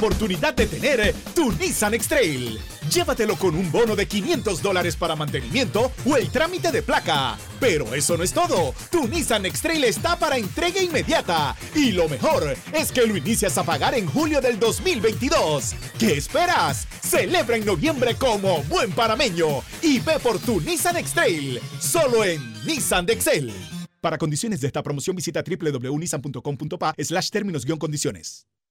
oportunidad de tener tu Nissan X-Trail. Llévatelo con un bono de 500 dólares para mantenimiento o el trámite de placa. Pero eso no es todo. Tu Nissan X-Trail está para entrega inmediata. Y lo mejor es que lo inicias a pagar en julio del 2022. ¿Qué esperas? Celebra en noviembre como buen parameño y ve por tu Nissan X-Trail. Solo en Nissan de Excel. Para condiciones de esta promoción visita www.nissan.com.pa slash términos-condiciones.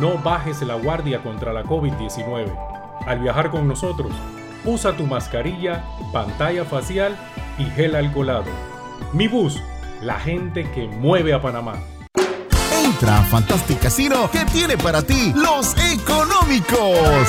no bajes la guardia contra la COVID-19. Al viajar con nosotros, usa tu mascarilla, pantalla facial y gel alcoholado. Mi bus, la gente que mueve a Panamá. Entra a Fantastic Casino que tiene para ti los económicos.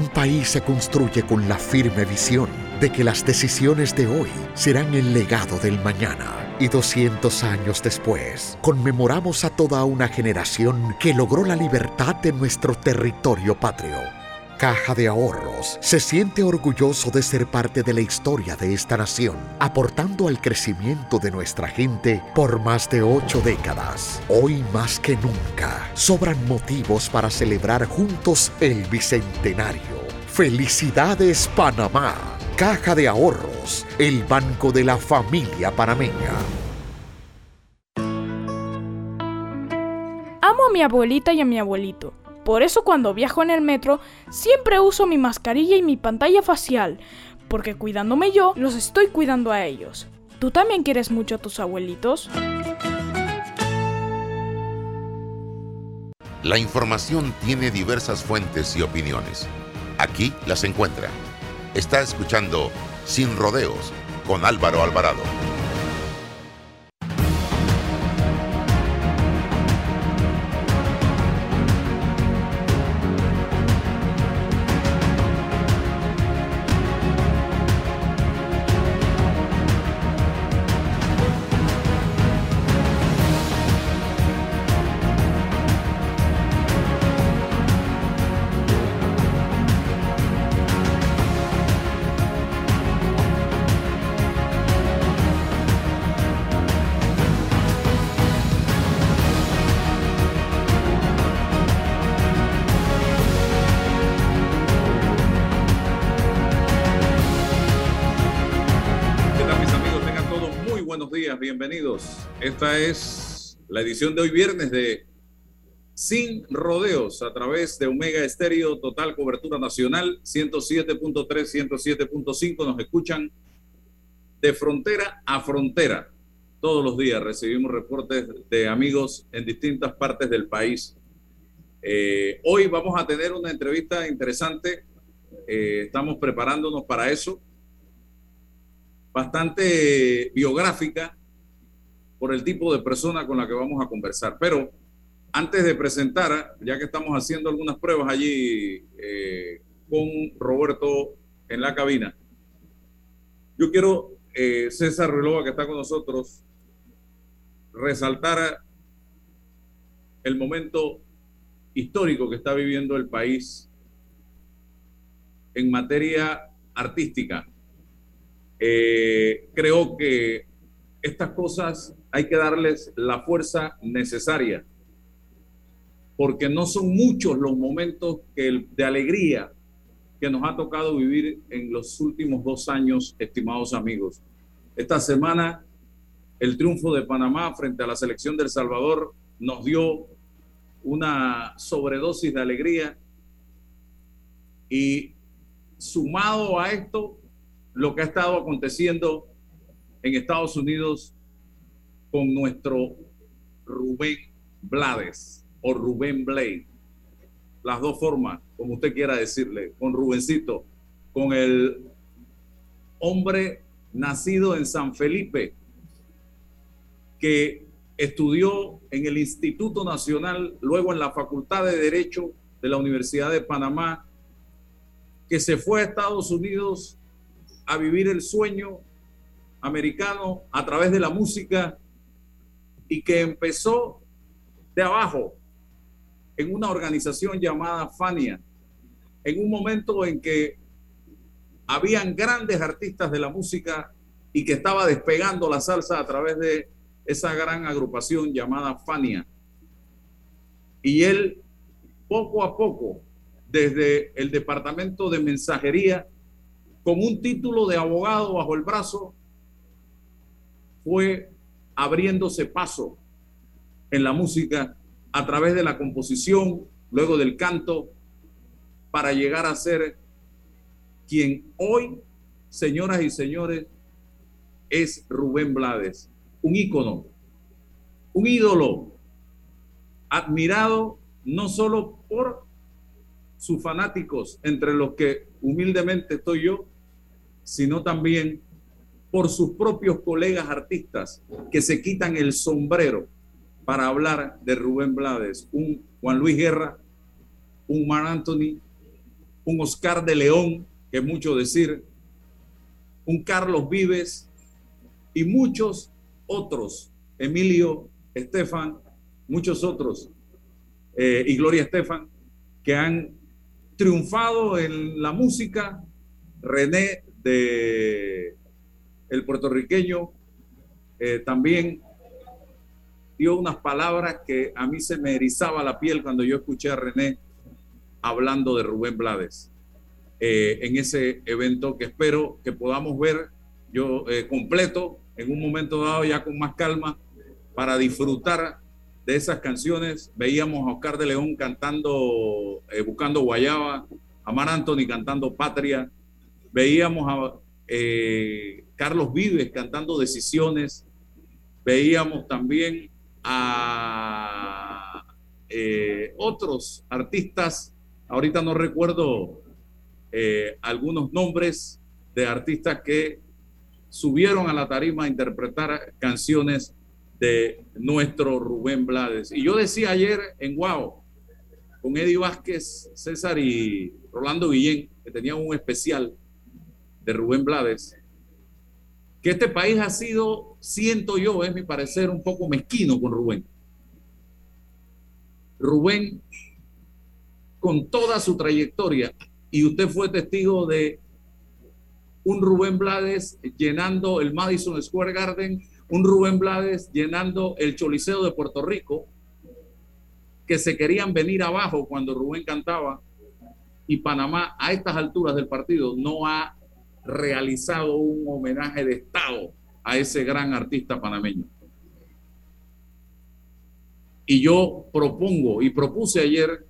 Un país se construye con la firme visión de que las decisiones de hoy serán el legado del mañana. Y 200 años después, conmemoramos a toda una generación que logró la libertad de nuestro territorio patrio Caja de Ahorros se siente orgulloso de ser parte de la historia de esta nación, aportando al crecimiento de nuestra gente por más de ocho décadas. Hoy más que nunca, sobran motivos para celebrar juntos el Bicentenario. Felicidades Panamá. Caja de Ahorros, el banco de la familia panameña. Amo a mi abuelita y a mi abuelito por eso cuando viajo en el metro siempre uso mi mascarilla y mi pantalla facial, porque cuidándome yo, los estoy cuidando a ellos. ¿Tú también quieres mucho a tus abuelitos? La información tiene diversas fuentes y opiniones. Aquí las encuentra. Está escuchando Sin Rodeos con Álvaro Alvarado. Esta es la edición de hoy viernes de Sin Rodeos a través de Omega Estéreo, total cobertura nacional, 107.3, 107.5. Nos escuchan de frontera a frontera. Todos los días recibimos reportes de amigos en distintas partes del país. Eh, hoy vamos a tener una entrevista interesante. Eh, estamos preparándonos para eso. Bastante biográfica por el tipo de persona con la que vamos a conversar. Pero antes de presentar, ya que estamos haciendo algunas pruebas allí eh, con Roberto en la cabina, yo quiero, eh, César Relova, que está con nosotros, resaltar el momento histórico que está viviendo el país en materia artística. Eh, creo que estas cosas hay que darles la fuerza necesaria, porque no son muchos los momentos de alegría que nos ha tocado vivir en los últimos dos años, estimados amigos. Esta semana, el triunfo de Panamá frente a la selección del Salvador nos dio una sobredosis de alegría y sumado a esto, lo que ha estado aconteciendo en Estados Unidos con nuestro Rubén Blades o Rubén Blade. Las dos formas, como usted quiera decirle, con Rubencito, con el hombre nacido en San Felipe, que estudió en el Instituto Nacional, luego en la Facultad de Derecho de la Universidad de Panamá, que se fue a Estados Unidos a vivir el sueño americano a través de la música y que empezó de abajo en una organización llamada Fania, en un momento en que habían grandes artistas de la música y que estaba despegando la salsa a través de esa gran agrupación llamada Fania. Y él, poco a poco, desde el departamento de mensajería, con un título de abogado bajo el brazo, fue abriéndose paso en la música a través de la composición, luego del canto, para llegar a ser quien hoy, señoras y señores, es Rubén Blades un ícono, un ídolo, admirado no solo por sus fanáticos, entre los que humildemente estoy yo, sino también por sus propios colegas artistas que se quitan el sombrero para hablar de Rubén Blades, un Juan Luis Guerra, un Mar Anthony, un Oscar de León, que es mucho decir, un Carlos Vives y muchos otros, Emilio, Estefan, muchos otros, eh, y Gloria Estefan, que han triunfado en la música. René de el puertorriqueño eh, también dio unas palabras que a mí se me erizaba la piel cuando yo escuché a René hablando de Rubén Blades eh, en ese evento que espero que podamos ver yo completo en un momento dado ya con más calma para disfrutar de esas canciones. Veíamos a Oscar de León cantando eh, Buscando Guayaba, a Mar Anthony cantando Patria, veíamos a eh, Carlos Vives cantando Decisiones, veíamos también a eh, otros artistas, ahorita no recuerdo algunos nombres de artistas que subieron a la tarima a interpretar canciones de nuestro Rubén Blades. Y yo decía ayer en Guau, con Eddie Vázquez, César y Rolando Guillén, que tenían un especial de Rubén Blades, que este país ha sido, siento yo, es mi parecer, un poco mezquino con Rubén. Rubén, con toda su trayectoria, y usted fue testigo de un Rubén Blades llenando el Madison Square Garden, un Rubén Blades llenando el Choliseo de Puerto Rico, que se querían venir abajo cuando Rubén cantaba, y Panamá a estas alturas del partido no ha realizado un homenaje de Estado a ese gran artista panameño. Y yo propongo y propuse ayer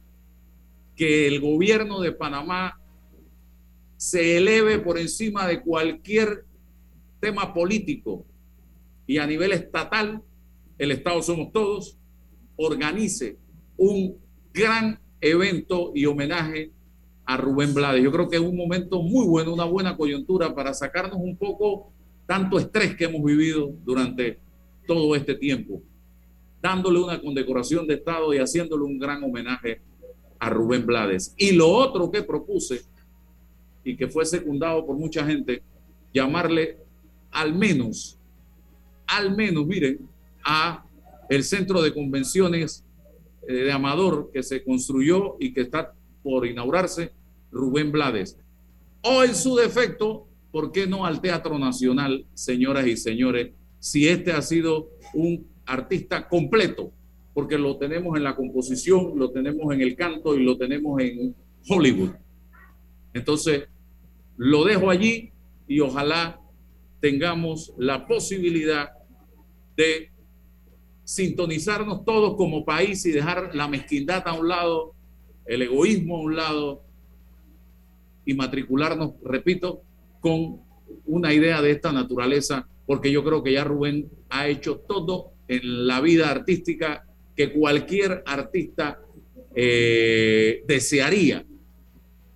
que el gobierno de Panamá se eleve por encima de cualquier tema político y a nivel estatal, el Estado somos todos, organice un gran evento y homenaje a Rubén Blades. Yo creo que es un momento muy bueno, una buena coyuntura para sacarnos un poco tanto estrés que hemos vivido durante todo este tiempo, dándole una condecoración de Estado y haciéndole un gran homenaje a Rubén Blades. Y lo otro que propuse y que fue secundado por mucha gente, llamarle al menos, al menos, miren, a el centro de convenciones eh, de Amador que se construyó y que está por inaugurarse, Rubén Blades. O en su defecto, ¿por qué no al Teatro Nacional, señoras y señores, si este ha sido un artista completo? Porque lo tenemos en la composición, lo tenemos en el canto y lo tenemos en Hollywood. Entonces, lo dejo allí y ojalá tengamos la posibilidad de sintonizarnos todos como país y dejar la mezquindad a un lado, el egoísmo a un lado y matricularnos, repito, con una idea de esta naturaleza, porque yo creo que ya Rubén ha hecho todo en la vida artística que cualquier artista eh, desearía.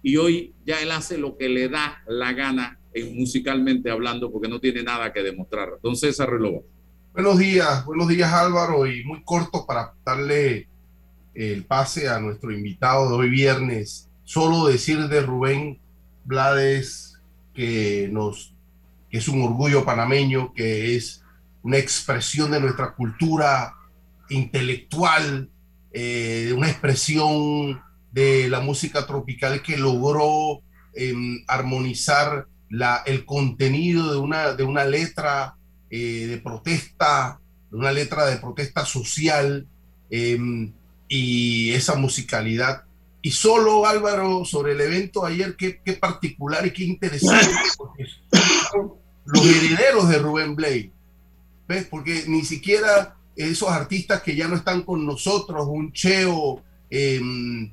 Y hoy ya él hace lo que le da la gana en, musicalmente hablando, porque no tiene nada que demostrar. Entonces, César Buenos días, buenos días Álvaro, y muy corto para darle el pase a nuestro invitado de hoy viernes. Solo decir de Rubén Blades que nos es un orgullo panameño, que es una expresión de nuestra cultura intelectual, eh, una expresión de la música tropical que logró em, armonizar el contenido de una, de una letra eh, de protesta, una letra de protesta social em, y esa musicalidad. Y solo Álvaro, sobre el evento ayer, qué, qué particular y qué interesante, los herederos de Rubén Blade, ¿ves? Porque ni siquiera esos artistas que ya no están con nosotros, un Cheo, em,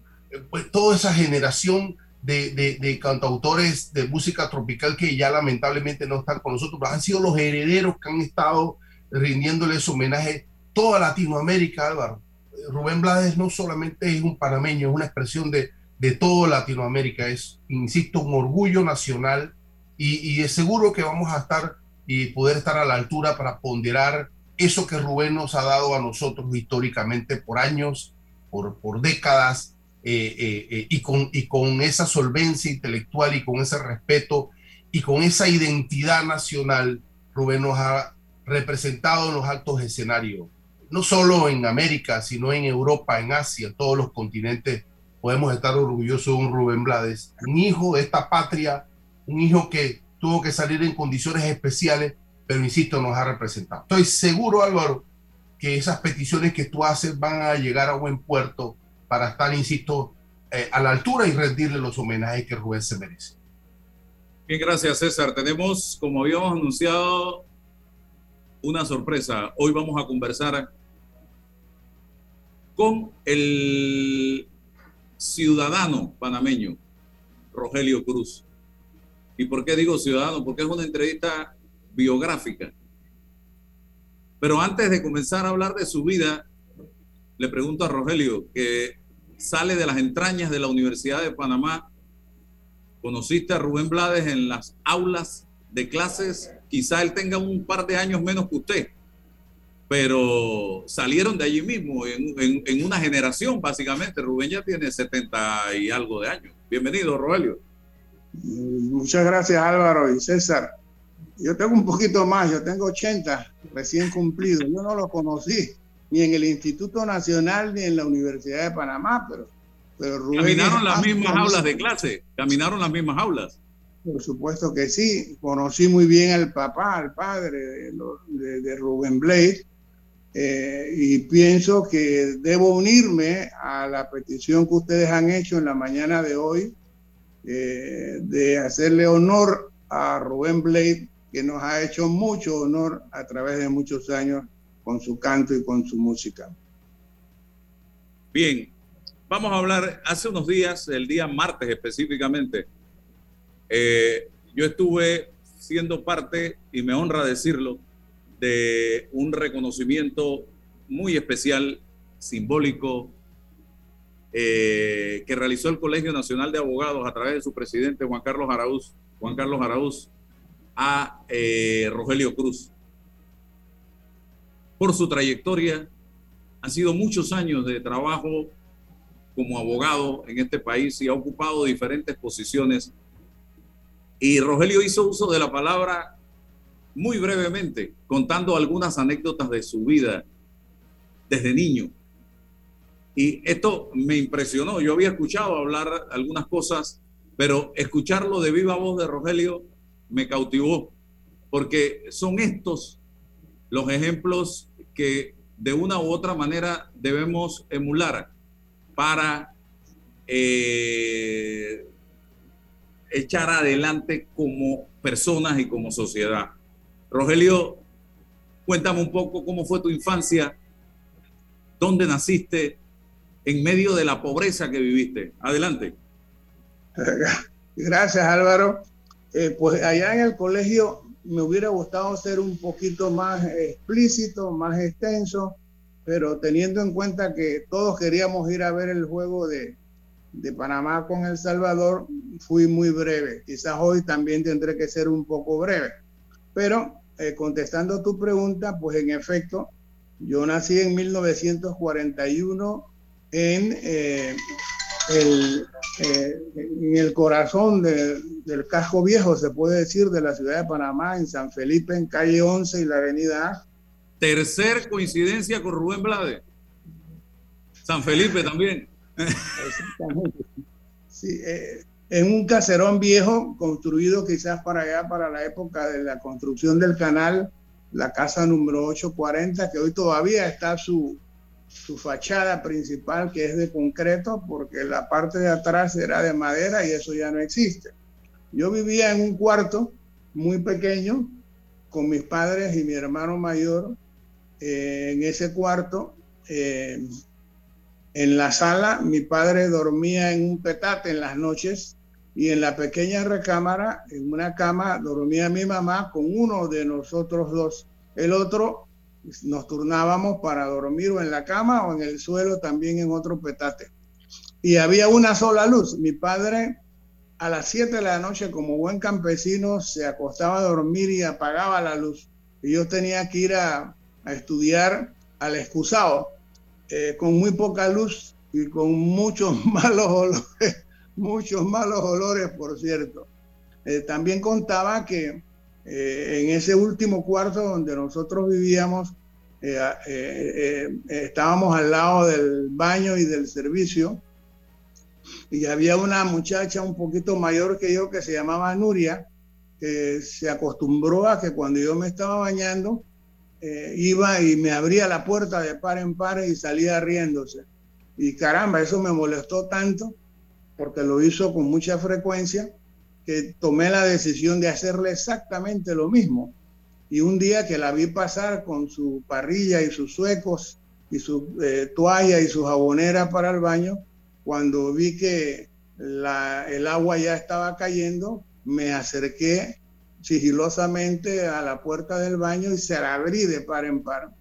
pues toda esa generación de, cantautores de música tropical que ya lamentablemente no están con nosotros, han sido los herederos que han estado rindiéndoles homenaje toda Latinoamérica, Álvaro. Rubén Blades no solamente es un panameño, es una expresión de, de toda Latinoamérica, es, insisto, un orgullo nacional y, y es seguro que vamos a estar y poder estar a la altura para ponderar eso que Rubén nos ha dado a nosotros históricamente por años, por, por décadas, eh, eh, eh, y, con, y con esa solvencia intelectual y con ese respeto y con esa identidad nacional, Rubén nos ha representado en los altos escenarios, no solo en América, sino en Europa, en Asia, todos los continentes. Podemos estar orgullosos de un Rubén Blades, un hijo de esta patria, un hijo que tuvo que salir en condiciones especiales, pero insisto, nos ha representado. Estoy seguro, Álvaro, que esas peticiones que tú haces van a llegar a buen puerto para estar, insisto, eh, a la altura y rendirle los homenajes que Rubén se merece. Bien, gracias César. Tenemos, como habíamos anunciado, una sorpresa. Hoy vamos a conversar con el ciudadano panameño, Rogelio Cruz. ¿Y por qué digo ciudadano? Porque es una entrevista biográfica. Pero antes de comenzar a hablar de su vida, le pregunto a Rogelio, que sale de las entrañas de la Universidad de Panamá. Conociste a Rubén Blades en las aulas de clases. Quizá él tenga un par de años menos que usted, pero salieron de allí mismo, en, una generación básicamente. Rubén ya tiene 70 y algo de años. Bienvenido, Rogelio. Muchas gracias, Álvaro y César. Yo tengo un poquito más, yo tengo 80 recién cumplidos. Yo no lo conocí ni en el Instituto Nacional ni en la Universidad de Panamá, pero, pero Caminaron las mismas aulas de clase, caminaron las mismas aulas. Por supuesto que sí, conocí muy bien al papá, al padre de, Rubén Blade, eh, y pienso que debo unirme a la petición que ustedes han hecho en la mañana de hoy eh, de hacerle honor a Rubén Blade, que nos ha hecho mucho honor a través de muchos años con su canto y con su música. Bien, vamos a hablar, hace unos días, el día martes específicamente, eh, yo estuve siendo parte, y me honra decirlo, de un reconocimiento muy especial, simbólico, eh, que realizó el Colegio Nacional de Abogados a través de su presidente Juan Carlos Araúz, Juan Carlos Araúz, a eh, Rogelio Cruz por su trayectoria. Han sido muchos años de trabajo como abogado en este país y ha ocupado diferentes posiciones. Y Rogelio hizo uso de la palabra muy brevemente, contando algunas anécdotas de su vida desde niño. Y esto me impresionó. Yo había escuchado hablar algunas cosas, pero escucharlo de viva voz de Rogelio me cautivó, porque son estos los ejemplos que de una u otra manera debemos emular para eh, echar adelante como personas y como sociedad. Rogelio, cuéntame un poco cómo fue tu infancia, dónde naciste, en medio de la pobreza que viviste. Adelante. Gracias Álvaro. Eh, pues allá en el colegio me hubiera gustado ser un poquito más explícito, más extenso, pero teniendo en cuenta que todos queríamos ir a ver el juego de, de Panamá con El Salvador, fui muy breve. Quizás hoy también tendré que ser un poco breve. Pero eh, contestando tu pregunta, pues en efecto, yo nací en 1941 en, eh, el, eh, en el corazón del casco viejo, se puede decir, de la ciudad de Panamá, en San Felipe, en calle 11 y la avenida A. Tercer coincidencia con Rubén Blade. San Felipe también. Sí, eh, en un caserón viejo construido quizás para allá, para la época de la construcción del canal, la casa número 840, que hoy todavía está su, su fachada principal que es de concreto porque la parte de atrás era de madera y eso ya no existe. Yo vivía en un cuarto muy pequeño con mis padres y mi hermano mayor. Eh, en ese cuarto, eh, en la sala, mi padre dormía en un petate en las noches y en la pequeña recámara, en una cama, dormía mi mamá con uno de nosotros dos. El otro nos turnábamos para dormir o en la cama o en el suelo también en otro petate. Y había una sola luz. Mi padre a las 7 de la noche como buen campesino se acostaba a dormir y apagaba la luz. Y yo tenía que ir a, estudiar al excusado eh, con muy poca luz y con muchos malos olores, muchos malos olores, por cierto. Eh, también contaba que eh, en ese último cuarto donde nosotros vivíamos, eh, estábamos al lado del baño y del servicio, y había una muchacha un poquito mayor que yo que se llamaba Nuria, que se acostumbró a que cuando yo me estaba bañando, iba y me abría la puerta de par en par y salía riéndose. Y caramba, eso me molestó tanto porque lo hizo con mucha frecuencia que tomé la decisión de hacerle exactamente lo mismo. Y un día que la vi pasar con su parrilla y sus suecos y su eh, toalla y su jabonera para el baño, cuando vi que el agua ya estaba cayendo, me acerqué sigilosamente a la puerta del baño y se la abrí de par en par.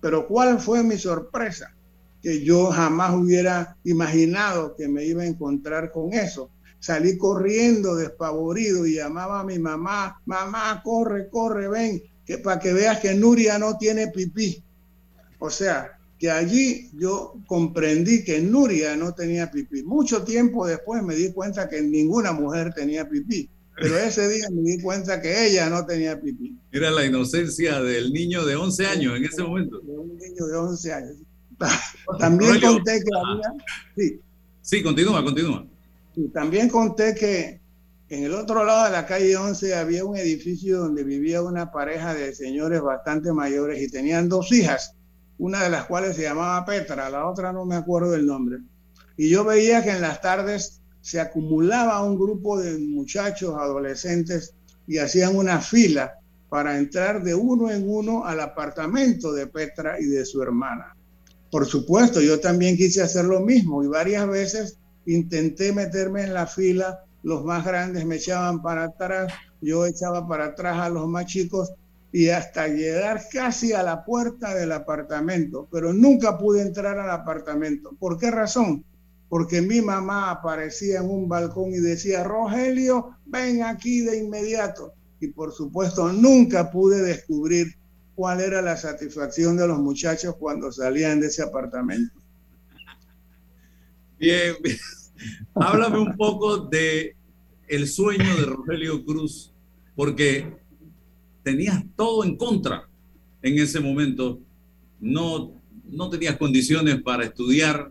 Pero ¿cuál fue mi sorpresa? Que yo jamás hubiera imaginado que me iba a encontrar con eso salí corriendo despavorido y llamaba a mi mamá, mamá, corre, corre, ven, que para que veas que Nuria no tiene pipí. O sea, que allí yo comprendí que Nuria no tenía pipí. Mucho tiempo después me di cuenta que ninguna mujer tenía pipí, pero ese día me di cuenta que ella no tenía pipí. Era la inocencia del niño de 11 años en ese momento. De un niño de 11 años. También conté que había... Sí. sí, continúa, continúa. Y también conté que en el otro lado de la calle 11 había un edificio donde vivía una pareja de señores bastante mayores y tenían dos hijas, una de las cuales se llamaba Petra, la otra no me acuerdo del nombre. Y yo veía que en las tardes se acumulaba un grupo de muchachos, adolescentes, y hacían una fila para entrar de uno en uno al apartamento de Petra y de su hermana. Por supuesto, yo también quise hacer lo mismo y varias veces intenté meterme en la fila, los más grandes me echaban para atrás, yo echaba para atrás a los más chicos y hasta llegar casi a la puerta del apartamento, pero nunca pude entrar al apartamento. ¿Por qué razón? Porque mi mamá aparecía en un balcón y decía, Rogelio, ven aquí de inmediato. Y por supuesto nunca pude descubrir cuál era la satisfacción de los muchachos cuando salían de ese apartamento. Bien, háblame un poco de el sueño de Rogelio Cruz, porque tenías todo en contra en ese momento. No, no tenías condiciones para estudiar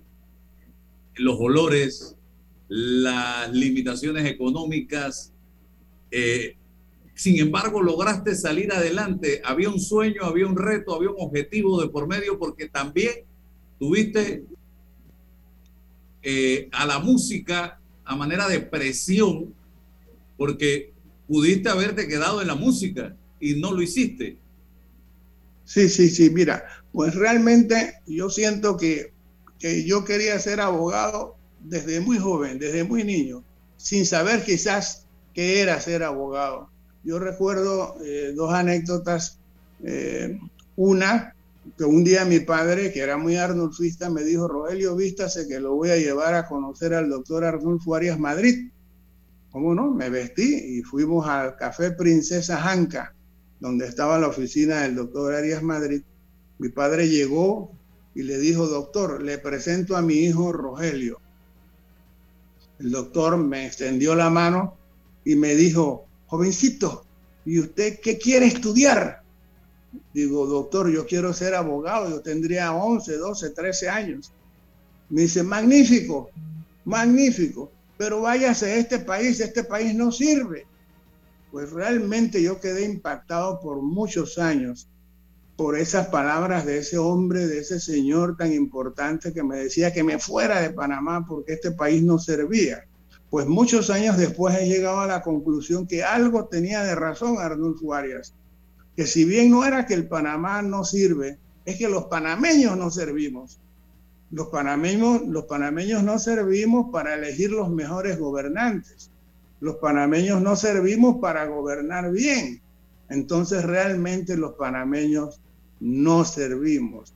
los olores, las limitaciones económicas. Eh, sin embargo, lograste salir adelante. Había un sueño, había un reto, había un objetivo de por medio, porque también tuviste eh, a la música a manera de presión, porque pudiste haberte quedado en la música y no lo hiciste. Sí, sí, sí, mira, pues realmente yo siento que, que yo quería ser abogado desde muy joven, desde muy niño, sin saber quizás qué era ser abogado. Yo recuerdo eh, dos anécdotas. Eh, una, que un día mi padre, que era muy arnulfista, me dijo, Rogelio, vístase que lo voy a llevar a conocer al doctor Arnulfo Arias Madrid. ¿Cómo no? Me vestí y fuimos al Café Princesa Janca, donde estaba la oficina del doctor Arias Madrid. Mi padre llegó y le dijo, doctor, le presento a mi hijo Rogelio. El doctor me extendió la mano y me dijo, jovencito, ¿y usted qué quiere estudiar? Digo, doctor, yo quiero ser abogado, yo tendría 11, 12, 13 años. Me dice, magnífico, magnífico, pero váyase a este país, este país no sirve. Pues realmente yo quedé impactado por muchos años por esas palabras de ese hombre, de ese señor tan importante que me decía que me fuera de Panamá porque este país no servía. Pues muchos años después he llegado a la conclusión que algo tenía de razón Arnulfo Arias, que si bien no era que el Panamá no sirve, es que los panameños no servimos. Los panameños, los panameños no servimos para elegir los mejores gobernantes. Los panameños no servimos para gobernar bien. Entonces realmente los panameños no servimos.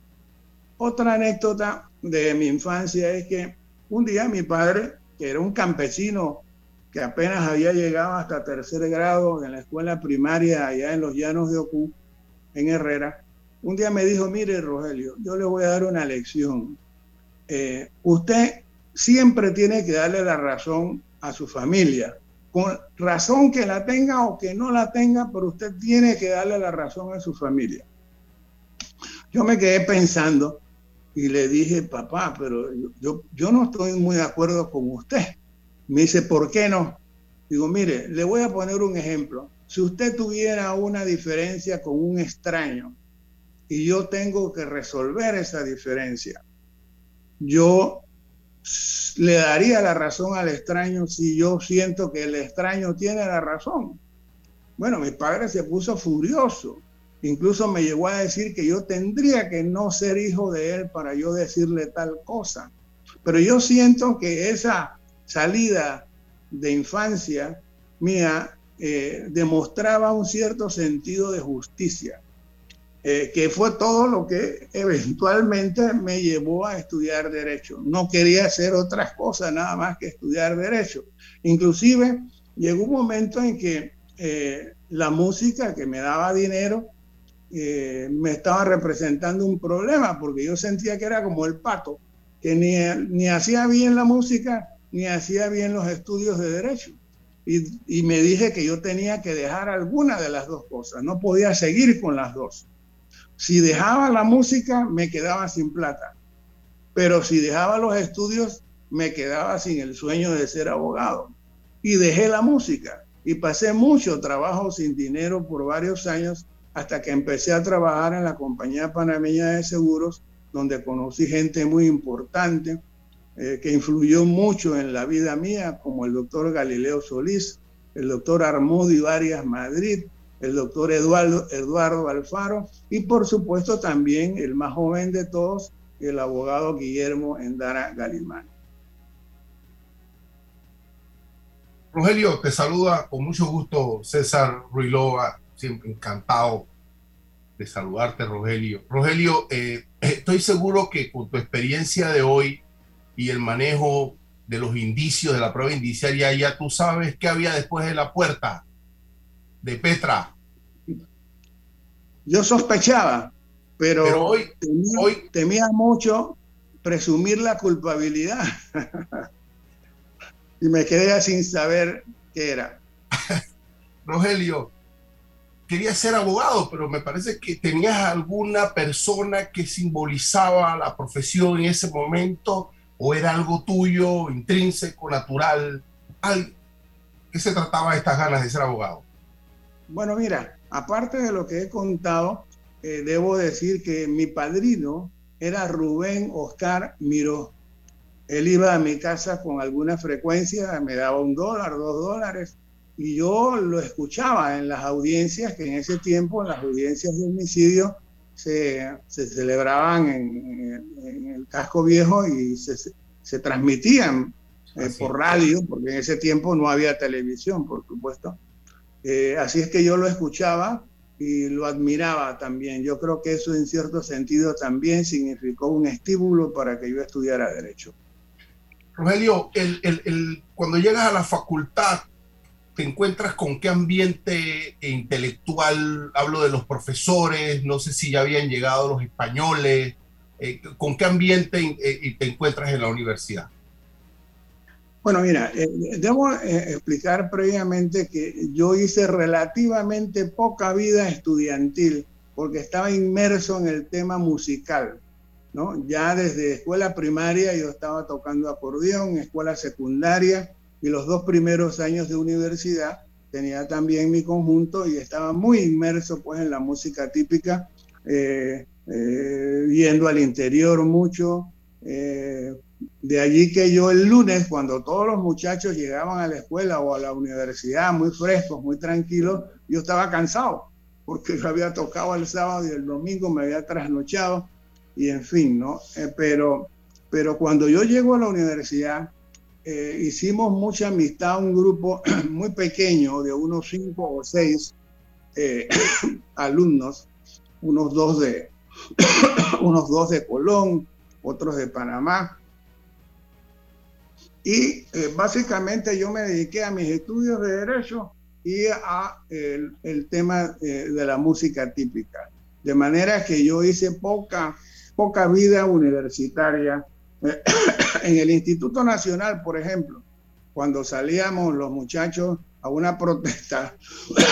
Otra anécdota de mi infancia es que un día mi padre, que era un campesino que apenas había llegado hasta tercer grado en la escuela primaria allá en los llanos de Ocú, en Herrera, un día me dijo, mire Rogelio, yo le voy a dar una lección. Eh, usted siempre tiene que darle la razón a su familia, con razón que la tenga o que no la tenga, pero usted tiene que darle la razón a su familia. Yo me quedé pensando y le dije, papá, pero yo, yo no estoy muy de acuerdo con usted. Me dice, ¿por qué no? Digo, mire, le voy a poner un ejemplo. Si usted tuviera una diferencia con un extraño y yo tengo que resolver esa diferencia, yo le daría la razón al extraño si yo siento que el extraño tiene la razón. Bueno, mi padre se puso furioso Incluso me llegó a decir que yo tendría que no ser hijo de él para yo decirle tal cosa. Pero yo siento que esa salida de infancia mía eh, demostraba un cierto sentido de justicia, eh, que fue todo lo que eventualmente me llevó a estudiar derecho. No quería hacer otras cosas nada más que estudiar derecho. Inclusive llegó un momento en que eh, la música que me daba dinero eh, me estaba representando un problema, porque yo sentía que era como el pato, que ni, ni hacía bien la música, ni hacía bien los estudios de derecho. Y, y, me dije que yo tenía que dejar alguna de las dos cosas, no podía seguir con las dos. Si dejaba la música, me quedaba sin plata, pero si dejaba los estudios, me quedaba sin el sueño de ser abogado. Y dejé la música y pasé mucho trabajo sin dinero por varios años hasta que empecé a trabajar en la compañía panameña de seguros, donde conocí gente muy importante eh, que influyó mucho en la vida mía, como el doctor Galileo Solís, el doctor Armudi Varias Madrid, el doctor Eduardo, Eduardo Alfaro y por supuesto también el más joven de todos, el abogado Guillermo Endara Galimán. Rogelio, te saluda con mucho gusto César Ruilova siempre encantado de saludarte, Rogelio. Rogelio, eh, estoy seguro que con tu experiencia de hoy y el manejo de los indicios de la prueba indiciaria, ya tú sabes qué había después de la puerta de Petra. yo sospechaba, pero, hoy, temía, hoy temía mucho presumir la culpabilidad. y me quedé sin saber qué era. Rogelio, quería ser abogado, pero me parece que tenías alguna persona que simbolizaba la profesión en ese momento o era algo tuyo, intrínseco, natural. ¿Qué se trataba de estas ganas de ser abogado? Bueno, mira, aparte de lo que he contado, eh, debo decir que mi padrino era Rubén Oscar Miró. Él iba a mi casa con alguna frecuencia, me daba un dólar, dos dólares, y yo lo escuchaba en las audiencias, que en ese tiempo, en las audiencias de homicidio, se, celebraban en, el casco viejo y se, se transmitían eh, por radio, porque en ese tiempo no había televisión, por supuesto. Eh, así es que yo lo escuchaba y lo admiraba también. Yo creo que eso en cierto sentido también significó un estímulo para que yo estudiara derecho. Rogelio, el, el, cuando llegas a la facultad, te encuentras con qué ambiente intelectual, hablo de los profesores, no sé si ya habían llegado los españoles, eh, con qué ambiente eh, te encuentras en la universidad. Bueno, mira, eh, debo explicar previamente que yo hice relativamente poca vida estudiantil porque estaba inmerso en el tema musical. ¿no? Ya desde escuela primaria yo estaba tocando acordeón, escuela secundaria y los dos primeros años de universidad tenía también mi conjunto y estaba muy inmerso pues en la música típica, eh, eh, yendo al interior mucho. Eh, de allí que yo el lunes, cuando todos los muchachos llegaban a la escuela o a la universidad muy frescos, muy tranquilos, yo estaba cansado porque yo había tocado el sábado y el domingo me había trasnochado y en fin, ¿no? pero, pero cuando yo llego a la universidad, eh, hicimos mucha amistad, un grupo muy pequeño de unos cinco o seis eh, alumnos, unos dos de unos dos de Colón, otros de Panamá. Y eh, básicamente yo me dediqué a mis estudios de derecho y a el, el tema de la música típica. De manera que yo hice poca, poca vida universitaria en el Instituto Nacional, por ejemplo, cuando salíamos los muchachos a una protesta,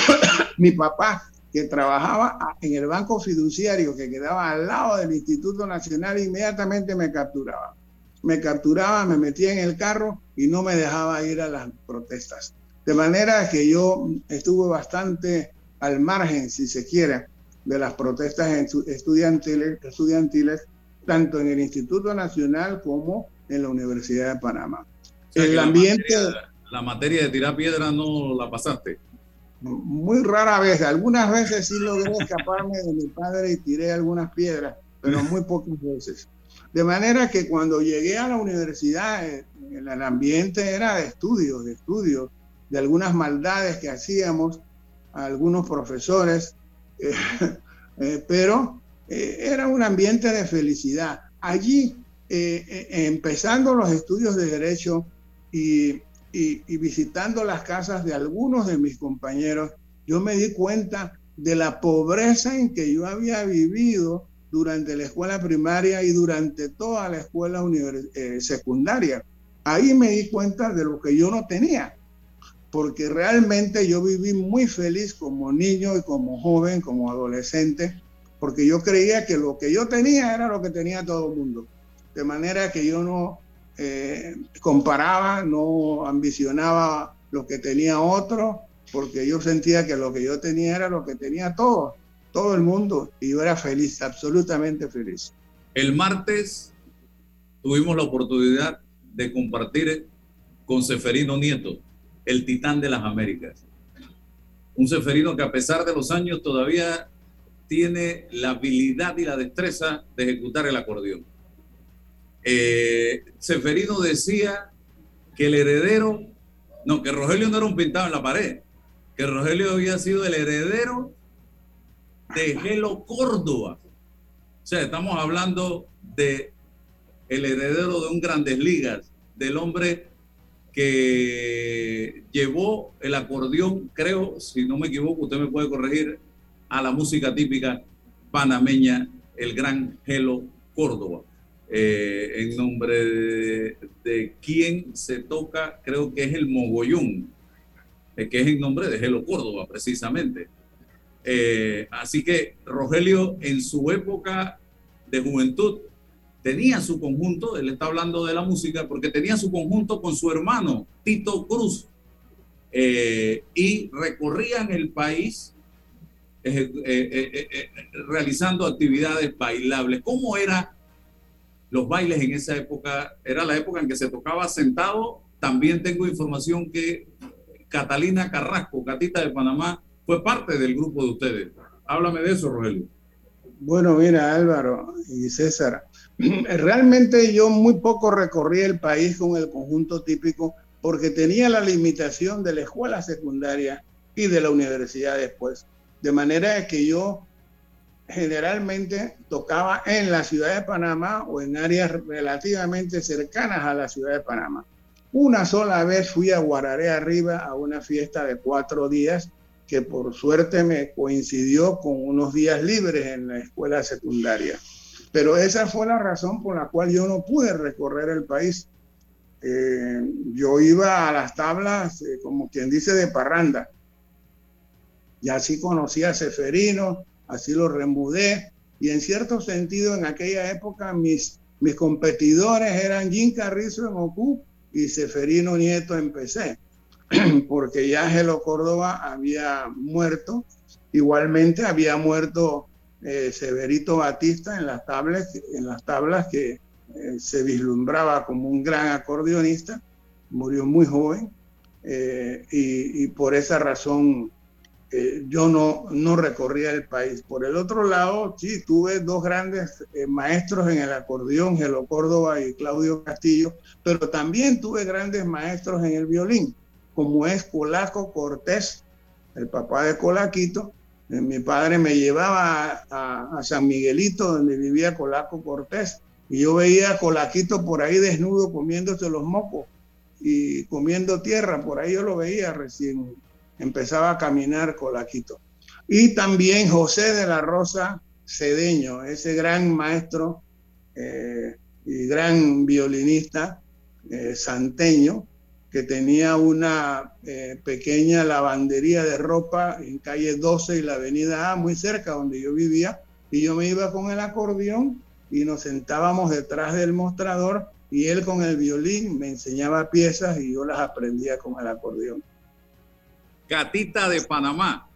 mi papá, que trabajaba en el banco fiduciario que quedaba al lado del Instituto Nacional, inmediatamente me capturaba. Me capturaba, me metía en el carro y no me dejaba ir a las protestas. De manera que yo estuve bastante al margen, si se quiere, de las protestas estudiantiles, estudiantiles tanto en el Instituto Nacional como en la Universidad de Panamá. el ambiente... La materia, de tirar piedra no la pasaste. Muy rara vez, algunas veces sí logré escaparme de mi padre y tiré algunas piedras, pero muy pocas veces. De manera que cuando llegué a la universidad, eh, el ambiente era de estudios, de estudios, de algunas maldades que hacíamos algunos profesores, eh, eh, pero era un ambiente de felicidad. Allí eh, eh, empezando los estudios de derecho y, visitando las casas de algunos de mis compañeros, yo me di cuenta de la pobreza en que yo había vivido durante la escuela primaria y durante toda la escuela eh, secundaria. Ahí me di cuenta de lo que yo no tenía, porque realmente yo viví muy feliz como niño y como joven, como adolescente, porque yo creía que lo que yo tenía era lo que tenía todo el mundo de manera que yo no eh, comparaba, no ambicionaba lo que tenía otro, porque yo sentía que lo que yo tenía era lo que tenía todo, todo el mundo, y yo era feliz, absolutamente feliz. El martes tuvimos la oportunidad de compartir con Seferino Nieto, el titán de las Américas. Un Seferino que a pesar de los años todavía tiene la habilidad y la destreza de ejecutar el acordeón. Eh, Seferino decía que el heredero, no, que Rogelio no era un pintado en la pared, que Rogelio había sido el heredero de Gelo Córdoba. O sea, estamos hablando de el heredero de un Grandes Ligas, del hombre que llevó el acordeón, creo, si no me equivoco, usted me puede corregir, a la música típica panameña, el gran Gelo Córdoba. Eh, en nombre de, de, quien se toca, creo que es el mogollón, eh, que es en nombre de Gelo Córdoba, precisamente. Eh, así que Rogelio, en su época de juventud, tenía su conjunto, él está hablando de la música, porque tenía su conjunto con su hermano, Tito Cruz, y recorrían el país realizando actividades bailables. ¿Cómo era los bailes en esa época, era la época en que se tocaba sentado. También tengo información que Catalina Carrasco, Catita de Panamá, fue parte del grupo de ustedes. Háblame de eso, Rogelio. Bueno, mira, Álvaro y César, realmente yo muy poco recorrí el país con el conjunto típico porque tenía la limitación de la escuela secundaria y de la universidad después. De manera que yo generalmente tocaba en la ciudad de Panamá o en áreas relativamente cercanas a la ciudad de Panamá. Una sola vez fui a Guararé arriba a una fiesta de cuatro días que por suerte me coincidió con unos días libres en la escuela secundaria. Pero esa fue la razón por la cual yo no pude recorrer el país. Eh, yo iba a las tablas, eh, como quien dice, de parranda. Y así conocí a Seferino, así lo remudé. Y en cierto sentido, en aquella época, mis, mis competidores eran Jim Carrizo en OCU y Seferino Nieto en PC, porque ya Gelo Córdoba había muerto. Igualmente había muerto eh, Severito Batista en las tablas, en las tablas que eh, se vislumbraba como un gran acordeonista. Murió muy joven eh, y, y, por esa razón yo no, no recorría el país. Por el otro lado, sí, tuve dos grandes eh, maestros en el acordeón, Gelo Córdoba y Claudio Castillo, pero también tuve grandes maestros en el violín, como es Colaco Cortés, el papá de Colaquito. Eh, mi padre me llevaba a, a, San Miguelito, donde vivía Colaco Cortés, y yo veía a Colaquito por ahí desnudo comiéndose los mocos y comiendo tierra, por ahí yo lo veía recién empezaba a caminar Colaquito. Y también José de la Rosa Cedeño, ese gran maestro eh, y gran violinista eh, santeño, que tenía una eh, pequeña lavandería de ropa en calle 12 y la avenida A, muy cerca donde yo vivía, y yo me iba con el acordeón y nos sentábamos detrás del mostrador y él con el violín me enseñaba piezas y yo las aprendía con el acordeón. Catita de Panamá.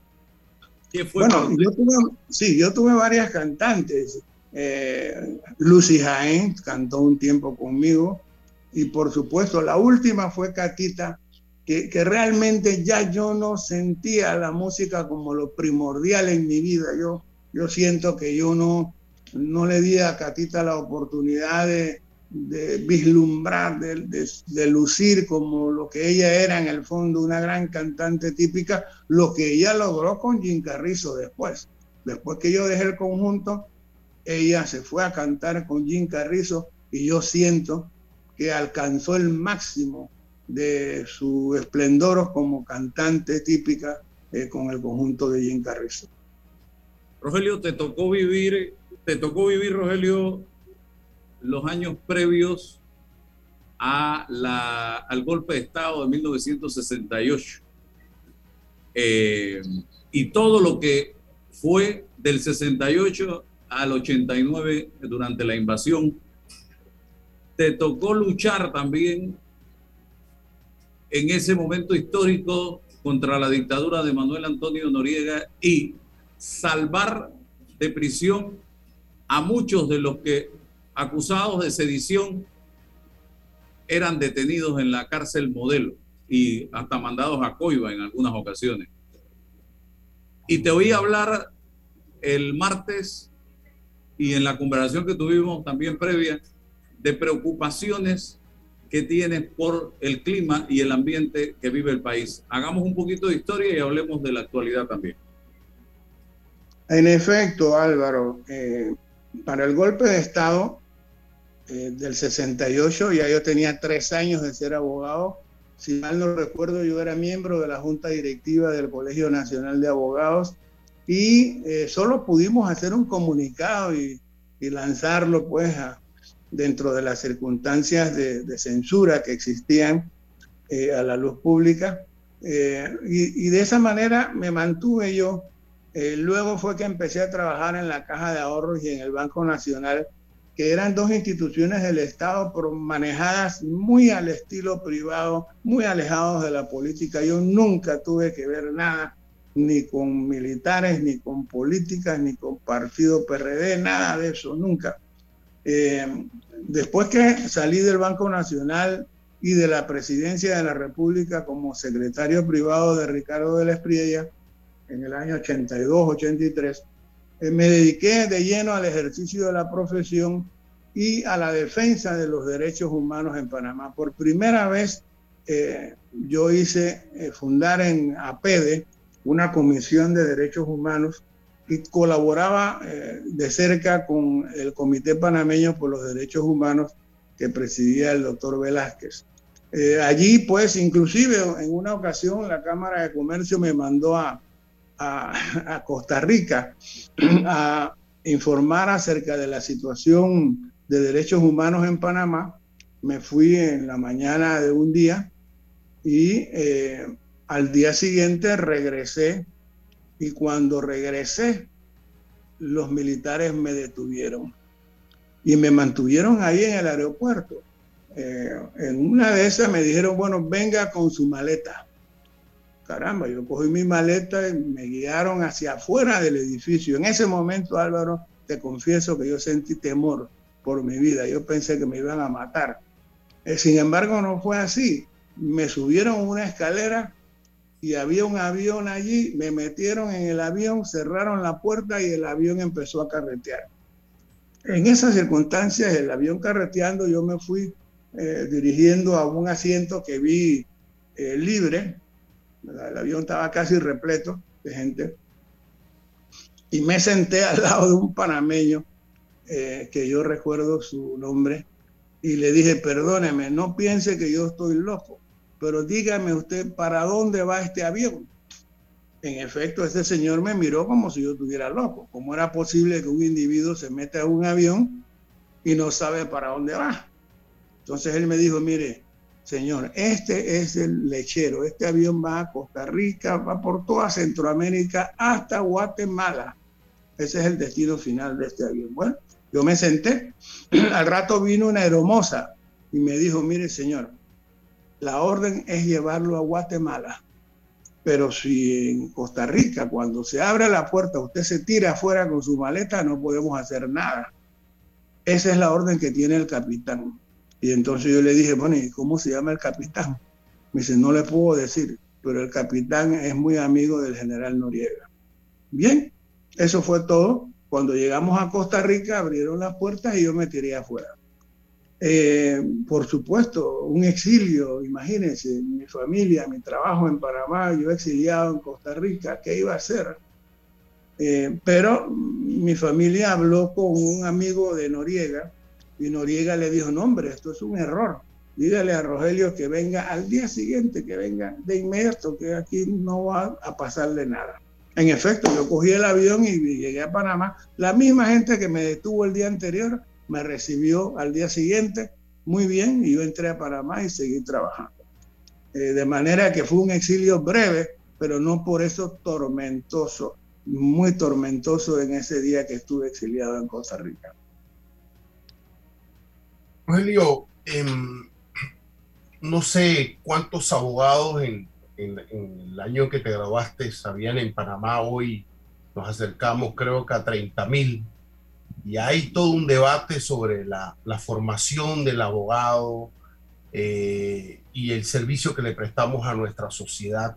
¿Qué fue bueno, yo tuve, sí, yo tuve varias cantantes. Eh, Lucy Jaén cantó un tiempo conmigo y por supuesto la última fue Catita, que, que, realmente ya yo no sentía la música como lo primordial en mi vida. Yo, yo siento que yo no, no le di a Catita la oportunidad de, de vislumbrar, de, lucir como lo que ella era en el fondo, una gran cantante típica, lo que ella logró con Jim Carrizo después. Después que yo dejé el conjunto, ella se fue a cantar con Jim Carrizo y yo siento que alcanzó el máximo de su esplendor como cantante típica eh, con el conjunto de Jim Carrizo. Rogelio, te tocó vivir, te tocó vivir, Rogelio, los años previos a la, al golpe de Estado de 1968 eh, y todo lo que fue del 68 al 89 durante la invasión. Te tocó luchar también en ese momento histórico contra la dictadura de Manuel Antonio Noriega y salvar de prisión a muchos de los que acusados de sedición eran detenidos en la cárcel modelo y hasta mandados a Coiba en algunas ocasiones. Y te oí hablar el martes y en la conversación que tuvimos también previa de preocupaciones que tienes por el clima y el ambiente que vive el país. Hagamos un poquito de historia y hablemos de la actualidad también. En efecto, Álvaro, eh, para el golpe de Estado eh, del 68, ya yo tenía tres años de ser abogado. Si mal no recuerdo, yo era miembro de la Junta Directiva del Colegio Nacional de Abogados y eh, solo pudimos hacer un comunicado y, lanzarlo pues dentro de las circunstancias de, censura que existían eh, a la luz pública. Eh, y, y, de esa manera me mantuve yo. luego fue que empecé a trabajar en la Caja de Ahorros y en el Banco Nacional, que eran dos instituciones del Estado, manejadas muy al estilo privado, muy alejados de la política. Yo nunca tuve que ver nada ni con militares, ni con políticas, ni con partido PRD, nada de eso, nunca. Eh, después que salí del Banco Nacional y de la presidencia de la República como secretario privado de Ricardo de la Espriella en el año 82-83, eh, me dediqué de lleno al ejercicio de la profesión y a la defensa de los derechos humanos en Panamá. Por primera vez eh, yo hice fundar en APEDE, una comisión de derechos humanos y colaboraba eh, de cerca con el Comité Panameño por los Derechos Humanos que presidía el doctor Velázquez. Eh, allí, pues, inclusive en una ocasión la Cámara de Comercio me mandó a, a, Costa Rica a informar acerca de la situación de derechos humanos en Panamá. Me fui en la mañana de un día y eh, al día siguiente regresé y cuando regresé, los militares me detuvieron y me mantuvieron ahí en el aeropuerto. Eh, en una de esas me dijeron, bueno, venga con su maleta. Caramba, yo cogí mi maleta y me guiaron hacia afuera del edificio. En ese momento, Álvaro, te confieso que yo sentí temor por mi vida. Yo pensé que me iban a matar. Eh, sin embargo, no fue así. Me subieron una escalera y había un avión allí, me metieron en el avión, cerraron la puerta y el avión empezó a carretear. En esas circunstancias, el avión carreteando, yo me fui eh, dirigiendo a un asiento que vi eh, libre, el avión estaba casi repleto de gente, y me senté al lado de un panameño, eh, que yo recuerdo su nombre, y le dije, perdóneme, no piense que yo estoy loco pero dígame usted, ¿para dónde va este avión? En efecto, este señor me miró como si yo estuviera loco. ¿Cómo era posible que un individuo se meta a un avión y no sabe para dónde va? Entonces él me dijo, mire, señor, este es el lechero, este avión va a Costa Rica, va por toda Centroamérica hasta Guatemala. Ese es el destino final de este avión. Bueno, yo me senté, al rato vino una hermosa y me dijo, mire, señor, la orden es llevarlo a Guatemala. Pero si en Costa Rica, cuando se abre la puerta, usted se tira afuera con su maleta, no podemos hacer nada. Esa es la orden que tiene el capitán. Y entonces yo le dije, bueno, ¿y cómo se llama el capitán? Me dice, no le puedo decir, pero el capitán es muy amigo del general Noriega. Bien, eso fue todo. Cuando llegamos a Costa Rica, abrieron las puertas y yo me tiré afuera. Eh, por supuesto, un exilio, imagínense, mi familia, mi trabajo en Panamá, yo exiliado en Costa Rica, ¿qué iba a hacer? Eh, pero mi familia habló con un amigo de Noriega y Noriega le dijo, no hombre, esto es un error. Dígale a Rogelio que venga al día siguiente, que venga de inmediato, que aquí no va a pasarle nada. En efecto, yo cogí el avión y llegué a Panamá. La misma gente que me detuvo el día anterior me recibió al día siguiente muy bien y yo entré a Panamá y seguí trabajando. Eh, de manera que fue un exilio breve, pero no por eso tormentoso, muy tormentoso en ese día que estuve exiliado en Costa Rica. Rogelio, em, no sé cuántos abogados en, en, el año que te graduaste sabían en Panamá hoy, nos acercamos creo que a 30 mil y hay todo un debate sobre la, formación del abogado eh, y el servicio que le prestamos a nuestra sociedad.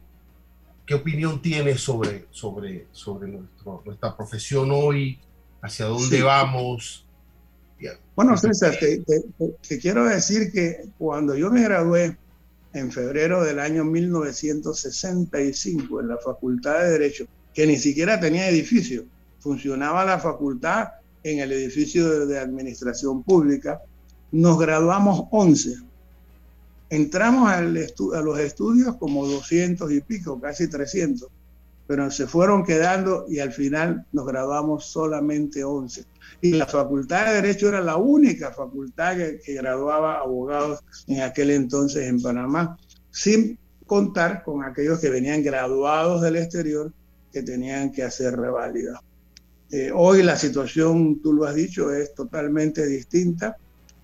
¿Qué opinión tienes sobre, sobre, sobre nuestra profesión hoy? ¿Hacia dónde vamos? Bueno, César, te, quiero decir que cuando yo me gradué en febrero del año 1965 en la Facultad de Derecho, que ni siquiera tenía edificio, funcionaba la facultad en el edificio de, administración pública. Nos graduamos 11. Entramos a los estudios como 200 y pico, casi 300. pero se fueron quedando y al final nos graduamos solamente 11. Y la Facultad de Derecho era la única facultad que, graduaba abogados en aquel entonces en Panamá, sin contar con aquellos que venían graduados del exterior que tenían que hacer reválida. Eh, hoy la situación, tú lo has dicho, es totalmente distinta.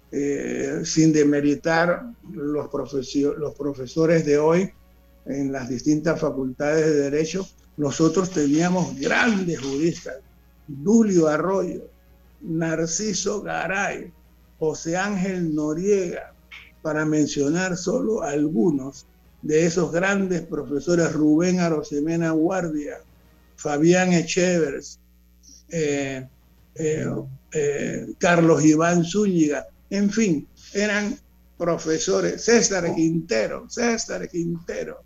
Eh, sin demeritar los, los profesores de hoy en las distintas facultades de Derecho, nosotros teníamos grandes juristas, Julio Arroyo, Narciso Garay, José Ángel Noriega, para mencionar solo algunos de esos grandes profesores, Rubén Arosemena Guardia, Fabián Echevers, eh, eh, eh, Carlos Iván Zúñiga, en fin, eran profesores, César Quintero, César Quintero,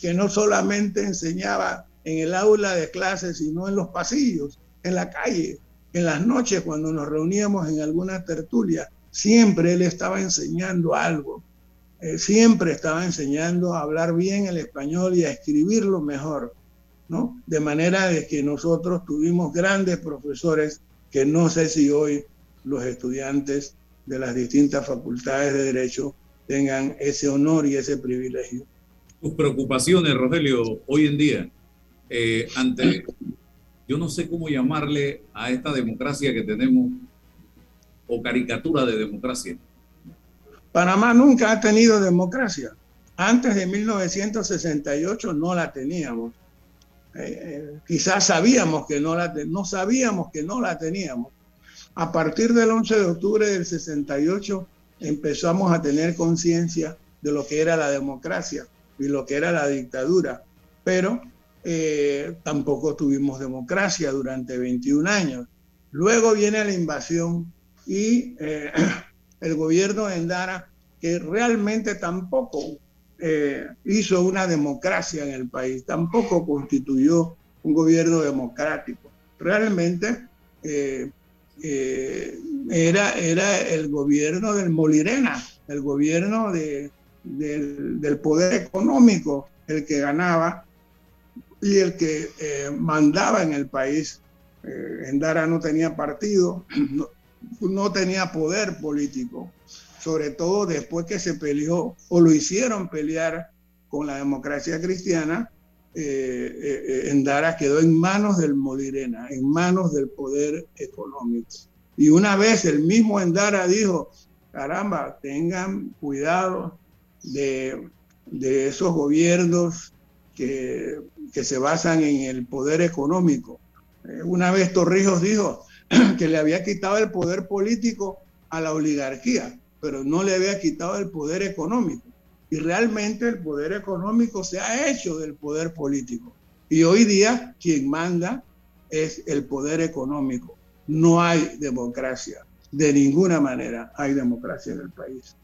que no solamente enseñaba en el aula de clases, sino en los pasillos, en la calle, en las noches cuando nos reuníamos en alguna tertulia. Siempre él estaba enseñando algo, eh, siempre estaba enseñando a hablar bien el español y a escribirlo mejor, ¿no? De manera de que nosotros tuvimos grandes profesores que no sé si hoy los estudiantes de las distintas facultades de derecho tengan ese honor y ese privilegio. Tus preocupaciones, Rogelio, hoy en día, eh, ante, yo no sé cómo llamarle a esta democracia que tenemos, o caricatura de democracia. Panamá nunca ha tenido democracia. Antes de 1968 no la teníamos. Eh, eh, quizás sabíamos que no la no sabíamos que no la teníamos. A partir del 11 de octubre del 68 empezamos a tener conciencia de lo que era la democracia y lo que era la dictadura. Pero eh, tampoco tuvimos democracia durante 21 años. Luego viene la invasión y eh, el gobierno de Endara, que realmente tampoco eh, hizo una democracia en el país, tampoco constituyó un gobierno democrático. Realmente era, era el gobierno del Molirena, el gobierno de, del poder económico el que ganaba y el que eh, mandaba en el país. Eh, Endara no tenía partido, no, tenía poder político, sobre todo después que se peleó o lo hicieron pelear con la democracia cristiana. Eh, Endara quedó en manos del Molirena, en manos del poder económico. Y una vez el mismo Endara dijo, caramba, tengan cuidado de, de esos gobiernos que se basan en el poder económico. Eh, una vez Torrijos dijo que le había quitado el poder político a la oligarquía, pero no le había quitado el poder económico. Y realmente el poder económico se ha hecho del poder político. Y hoy día quien manda es el poder económico. No hay democracia. De ninguna manera hay democracia en el país.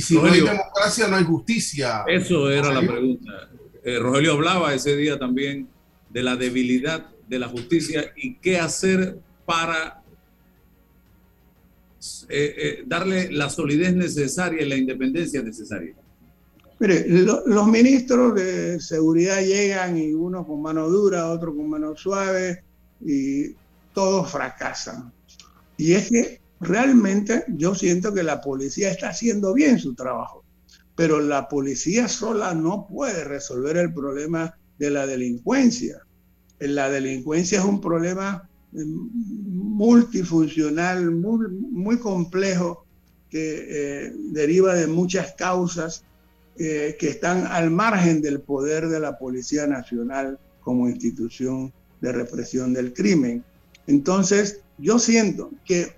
Y si no hay democracia, no hay justicia. Eso era la pregunta. Eh, Rogelio hablaba ese día también de la debilidad de la justicia y qué hacer para eh, eh, darle la solidez necesaria y la independencia necesaria. Mire, los ministros de seguridad llegan y uno con mano dura, otro con mano suave y todos fracasan. Y es que realmente yo siento que la policía está haciendo bien su trabajo pero la policía sola no puede resolver el problema de la delincuencia. La delincuencia es un problema eh, multifuncional, muy, complejo, que eh, deriva de muchas causas eh, que están al margen del poder de la Policía Nacional como institución de represión del crimen. Entonces, yo siento que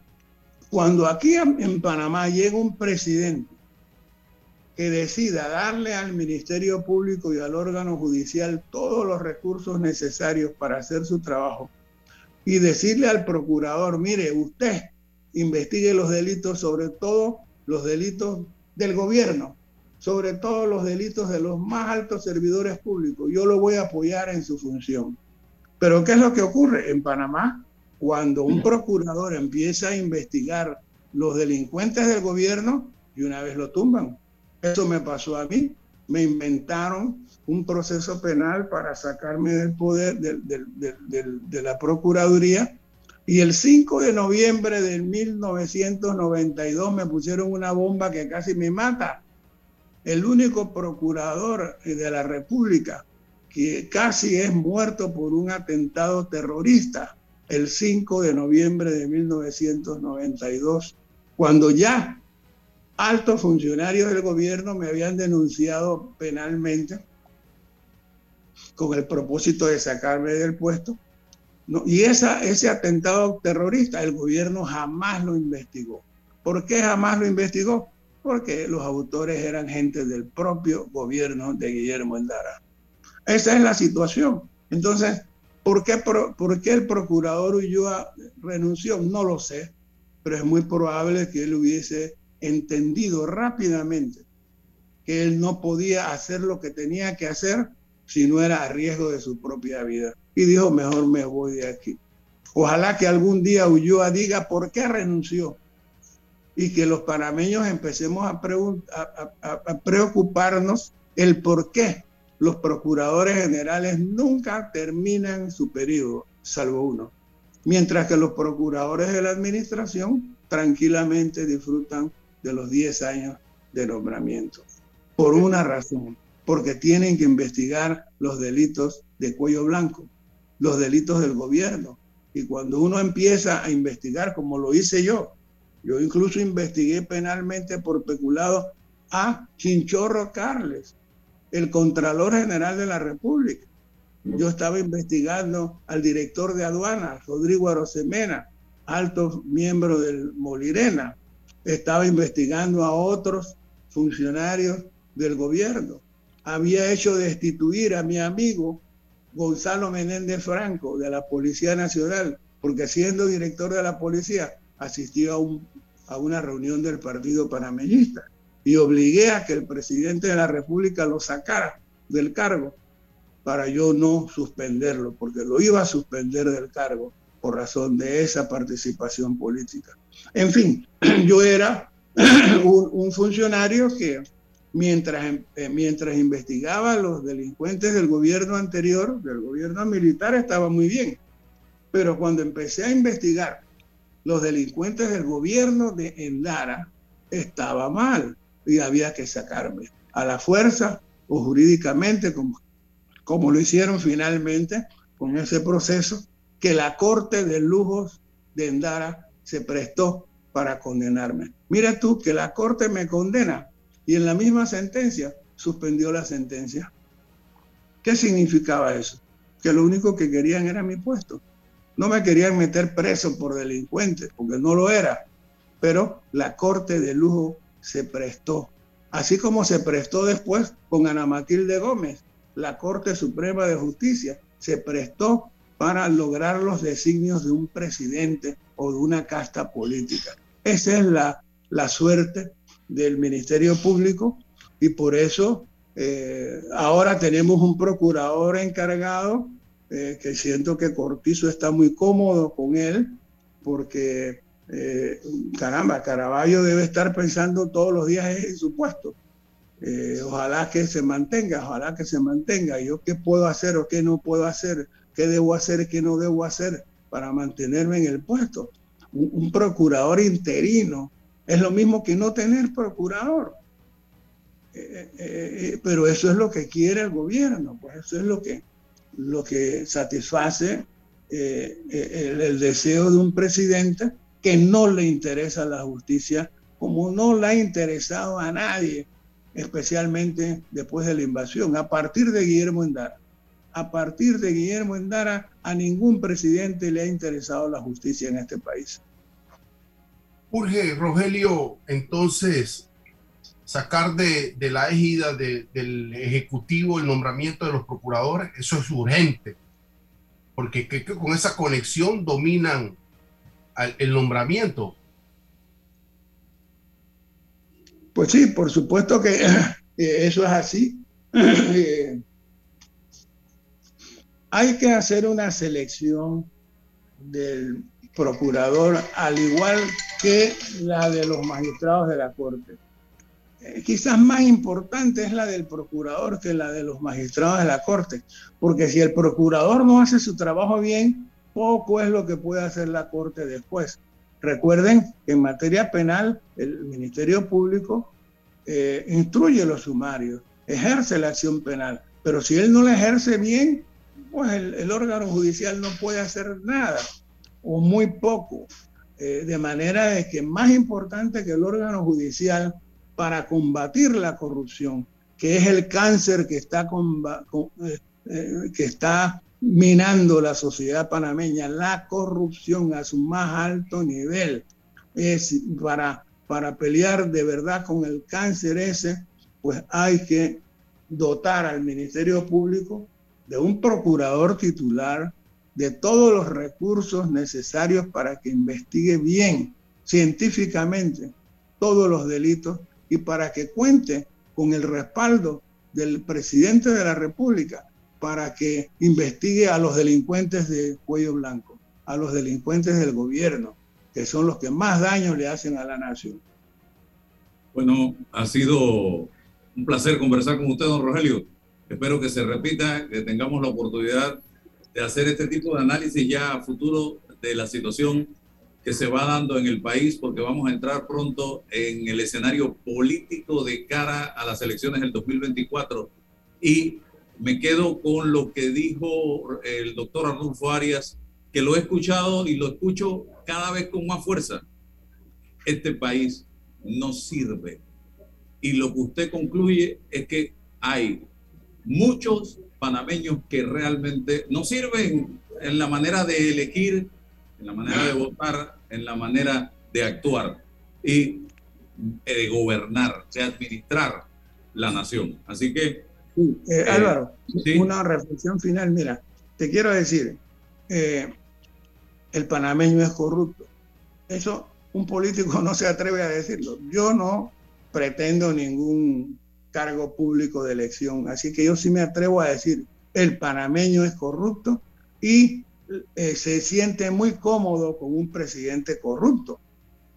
cuando aquí en Panamá llega un presidente que decida darle al Ministerio Público y al órgano judicial todos los recursos necesarios para hacer su trabajo y decirle al procurador, mire, usted investigue los delitos, sobre todo los delitos del gobierno, sobre todo los delitos de los más altos servidores públicos. Yo lo voy a apoyar en su función. Pero ¿qué es lo que ocurre en Panamá? Cuando un procurador empieza a investigar los delincuentes del gobierno y una vez lo tumban, eso me pasó a mí. Me inventaron un proceso penal para sacarme del poder de la Procuraduría. Y el 5 de noviembre de 1992 me pusieron una bomba que casi me mata. El único procurador de la República que casi es muerto por un atentado terrorista el 5 de noviembre de 1992, cuando ya altos funcionarios del gobierno me habían denunciado penalmente con el propósito de sacarme del puesto. y ese atentado terrorista el gobierno jamás lo investigó. ¿Por qué jamás lo investigó? Porque los autores eran gente del propio gobierno de Guillermo Endara. Esa es la situación. Entonces, ¿por qué, el procurador Ulloa renunció? No lo sé, pero es muy probable que él hubiese entendido rápidamente que él no podía hacer lo que tenía que hacer si no era a riesgo de su propia vida. Y dijo, mejor me voy de aquí. Ojalá que algún día Ulloa diga por qué renunció y que los panameños empecemos a preocuparnos el por qué los procuradores generales nunca terminan su periodo, salvo uno. Mientras que los procuradores de la administración tranquilamente disfrutan de los 10 años de nombramiento. Por una razón, porque tienen que investigar los delitos de cuello blanco, los delitos del gobierno. Y cuando uno empieza a investigar, como lo hice yo, yo incluso investigué penalmente por peculado a Chinchorro Carles, el Contralor General de la República. Yo estaba investigando al director de aduanas, Rodrigo Arosemena, alto miembro del Molirena. Estaba investigando a otros funcionarios del gobierno había hecho destituir a mi amigo Gonzalo Menéndez Franco de la Policía Nacional, porque siendo director de la policía asistió a, a una reunión del Partido Panameñista y obligué a que el presidente de la República lo sacara del cargo para yo no suspenderlo, porque lo iba a suspender del cargo por razón de esa participación política. En fin, yo era un funcionario que mientras, em, eh, mientras investigaba los delincuentes del gobierno anterior, del gobierno militar, estaba muy bien. Pero cuando empecé a investigar los delincuentes del gobierno de Endara, estaba mal y había que sacarme a la fuerza o jurídicamente, como, como lo hicieron finalmente con ese proceso, que la Corte de Lujos de Endara se prestó para condenarme. Mira tú que la Corte me condena y en la misma sentencia suspendió la sentencia. ¿Qué significaba eso? Que lo único que querían era mi puesto. No me querían meter preso por delincuente, porque no lo era. Pero la corte de lujo se prestó. Así como se prestó después con Ana Matilde Gómez, la Corte Suprema de Justicia se prestó para lograr los designios de un presidente o de una casta política. Esa es la, la suerte del Ministerio Público y por eso eh, ahora tenemos un procurador encargado eh, que siento que Cortizo está muy cómodo con él porque, eh, caramba, Caraballo debe estar pensando todos los días en su puesto. ojalá que se mantenga, ojalá que se mantenga. Yo qué puedo hacer o qué no puedo hacer, qué debo hacer, qué no debo hacer para mantenerme en el puesto. un procurador interino es lo mismo que no tener procurador. Eh, eh, eh, pero eso es lo que quiere el gobierno, pues eso es lo que, lo que satisface el, deseo de un presidente que no le interesa la justicia como no le ha interesado a nadie, especialmente después de la invasión, a partir de Guillermo Endara. A partir de Guillermo Endara, a ningún presidente le ha interesado la justicia en este país. Urge, Rogelio, entonces sacar de, la égida del Ejecutivo el nombramiento de los procuradores, eso es urgente, porque que, con esa conexión dominan el nombramiento. Pues sí, por supuesto que eso es así. Eh, hay que hacer una selección del procurador, al igual que la de los magistrados de la Corte. eh, quizás más importante es la del procurador que la de los magistrados de la Corte, porque si el procurador no hace su trabajo bien, poco es lo que puede hacer la Corte después. Recuerden que en materia penal el Ministerio Público eh, instruye los sumarios, ejerce la acción penal, pero si él no la ejerce bien, pues el, órgano judicial no puede hacer nada o muy poco. Eh, de manera de que más importante que el órgano judicial para combatir la corrupción, que es el cáncer que está, eh, que está minando la sociedad panameña, la corrupción a su más alto nivel. Es para, para pelear de verdad con el cáncer ese, pues hay que dotar al Ministerio Público de un procurador titular, de todos los recursos necesarios para que investigue bien, científicamente, todos los delitos y para que cuente con el respaldo del presidente de la República para que investigue a los delincuentes de cuello blanco, a los delincuentes del gobierno, que son los que más daño le hacen a la nación. Bueno, ha sido un placer conversar con usted, don Rogelio. Espero que se repita, que tengamos la oportunidad de hacer este tipo de análisis ya a futuro de la situación que se va dando en el país, porque vamos a entrar pronto en el escenario político de cara a las elecciones del 2024. Y me quedo con lo que dijo el doctor Arnulfo Arias, que lo he escuchado y lo escucho cada vez con más fuerza. Este país no sirve. Y lo que usted concluye es que hay muchos panameños que realmente no sirven en la manera de elegir, en la manera de votar, en la manera de actuar y eh, de gobernar, de administrar la nación. Así que... Eh, eh, Álvaro, una reflexión final. Mira, te quiero decir, el panameño es corrupto. Eso un político no se atreve a decirlo. Yo no pretendo ningún cargo público de elección. Así que yo sí me atrevo a decir, el panameño es corrupto y eh, se siente muy cómodo con un presidente corrupto.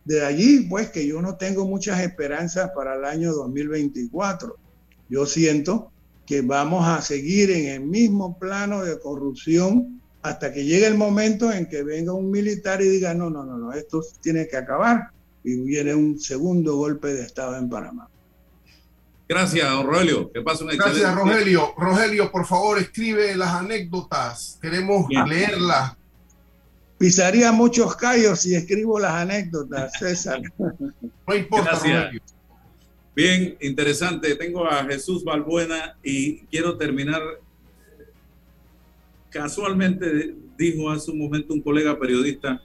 De allí, pues, que yo no tengo muchas esperanzas para el año 2024. Yo siento que vamos a seguir en el mismo plano de corrupción hasta que llegue el momento en que venga un militar y diga, no, no, no, no, esto tiene que acabar y viene un segundo golpe de Estado en Panamá. Gracias, Rogelio. Que pase una Gracias, Rogelio. Rogelio, por favor, escribe las anécdotas. Queremos leerlas. Pisaría muchos callos si escribo las anécdotas, César. no importa, Rogelio. Bien, interesante. Tengo a Jesús Balbuena y quiero terminar. Casualmente dijo hace un momento un colega periodista,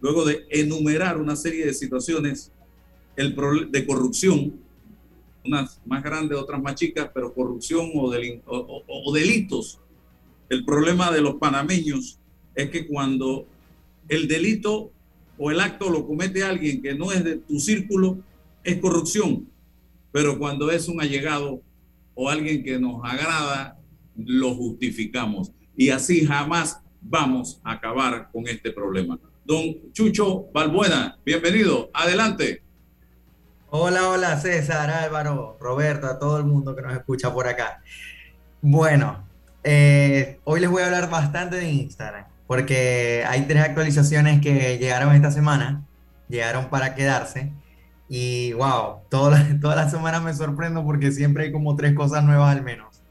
luego de enumerar una serie de situaciones el de corrupción unas más grandes, otras más chicas, pero corrupción o, o, delitos. El problema de los panameños es que cuando el delito o el acto lo comete alguien que no es de tu círculo, es corrupción. Pero cuando es un allegado o alguien que nos agrada, lo justificamos. Y así jamás vamos a acabar con este problema. Don Chucho Balbuena, bienvenido. Adelante. Hola, hola César, Álvaro, Roberto, a todo el mundo que nos escucha por acá. Bueno, eh, hoy les voy a hablar bastante de Instagram, porque hay tres actualizaciones que llegaron esta semana, llegaron para quedarse. Y wow, todas las semanas me sorprendo porque siempre hay como tres cosas nuevas al menos.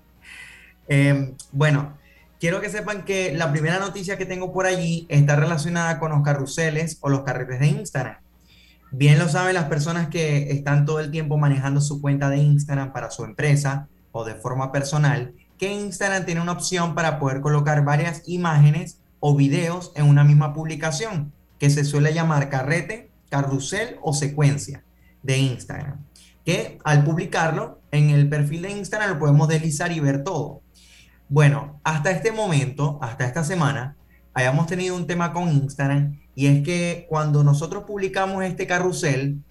Em, bueno, quiero que sepan que la primera noticia que tengo por allí está relacionada con los carruseles o los carretes de Instagram. Bien lo saben las personas que están todo el tiempo manejando su cuenta de Instagram para su empresa o de forma personal, que Instagram tiene una opción para poder colocar varias imágenes o videos en una misma publicación, que se suele llamar carrete, carrusel o secuencia de Instagram, que al publicarlo en el perfil de Instagram lo podemos deslizar y ver todo. Bueno, hasta este momento, hasta esta semana, hayamos tenido un tema con Instagram y es que cuando nosotros publicamos este carrusel,